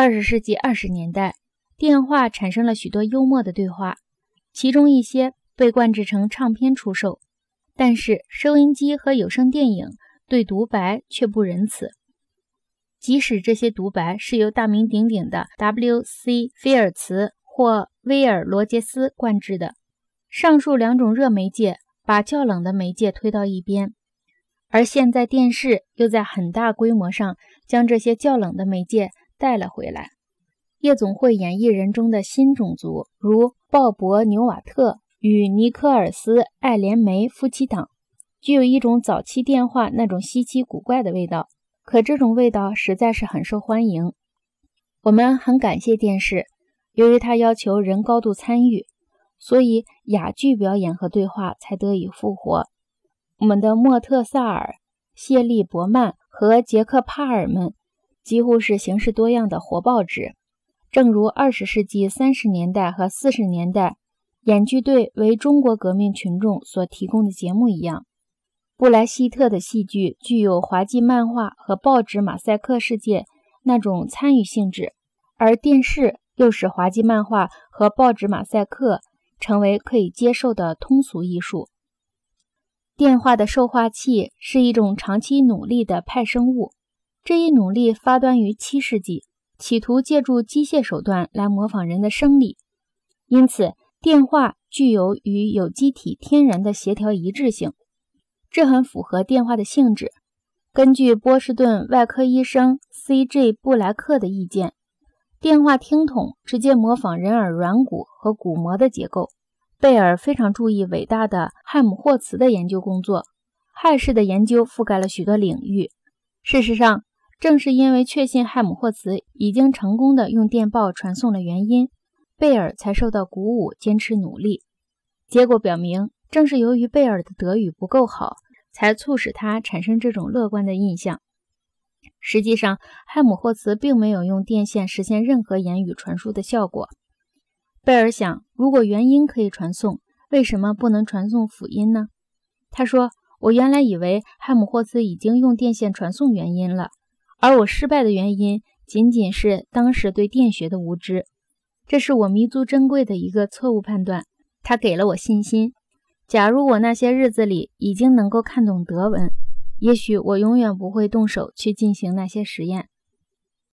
二十世纪二十年代，电话产生了许多幽默的对话，其中一些被灌制成唱片出售。但是收音机和有声电影对独白却不仁慈，即使这些独白是由大名鼎鼎的 W.C. 菲尔茨或威尔罗杰斯灌制的。上述两种热媒介把较冷的媒介推到一边，而现在电视又在很大规模上将这些较冷的媒介带了回来。夜总会演艺人中的新种族，如鲍勃·纽瓦特与尼科尔斯·艾莲梅夫妻档，具有一种早期电话那种稀奇古怪的味道。可这种味道实在是很受欢迎。我们很感谢电视，由于它要求人高度参与。所以，哑剧表演和对话才得以复活。我们的莫特萨尔、谢利伯曼和杰克帕尔们几乎是形式多样的活报纸，正如二十世纪三十年代和四十年代演剧队为中国革命群众所提供的节目一样。布莱希特的戏剧具有滑稽漫画和报纸马赛克世界那种参与性质，而电视又使滑稽漫画和报纸马赛克。成为可以接受的通俗艺术。电话的受话器是一种长期努力的派生物，这一努力发端于七世纪，企图借助机械手段来模仿人的生理。因此，电话具有与有机体天然的协调一致性，这很符合电话的性质。根据波士顿外科医生 C.J. 布莱克的意见。电话听筒直接模仿人耳软骨和鼓膜的结构。贝尔非常注意伟大的汉姆霍茨的研究工作。汉氏的研究覆盖了许多领域。事实上，正是因为确信汉姆霍茨已经成功的用电报传送了原因，贝尔才受到鼓舞，坚持努力。结果表明，正是由于贝尔的德语不够好，才促使他产生这种乐观的印象。实际上，汉姆霍茨并没有用电线实现任何言语传输的效果。贝尔想，如果元音可以传送，为什么不能传送辅音呢？他说：“我原来以为汉姆霍茨已经用电线传送元音了，而我失败的原因仅仅是当时对电学的无知。这是我弥足珍贵的一个错误判断。它给了我信心。假如我那些日子里已经能够看懂德文。”也许我永远不会动手去进行那些实验。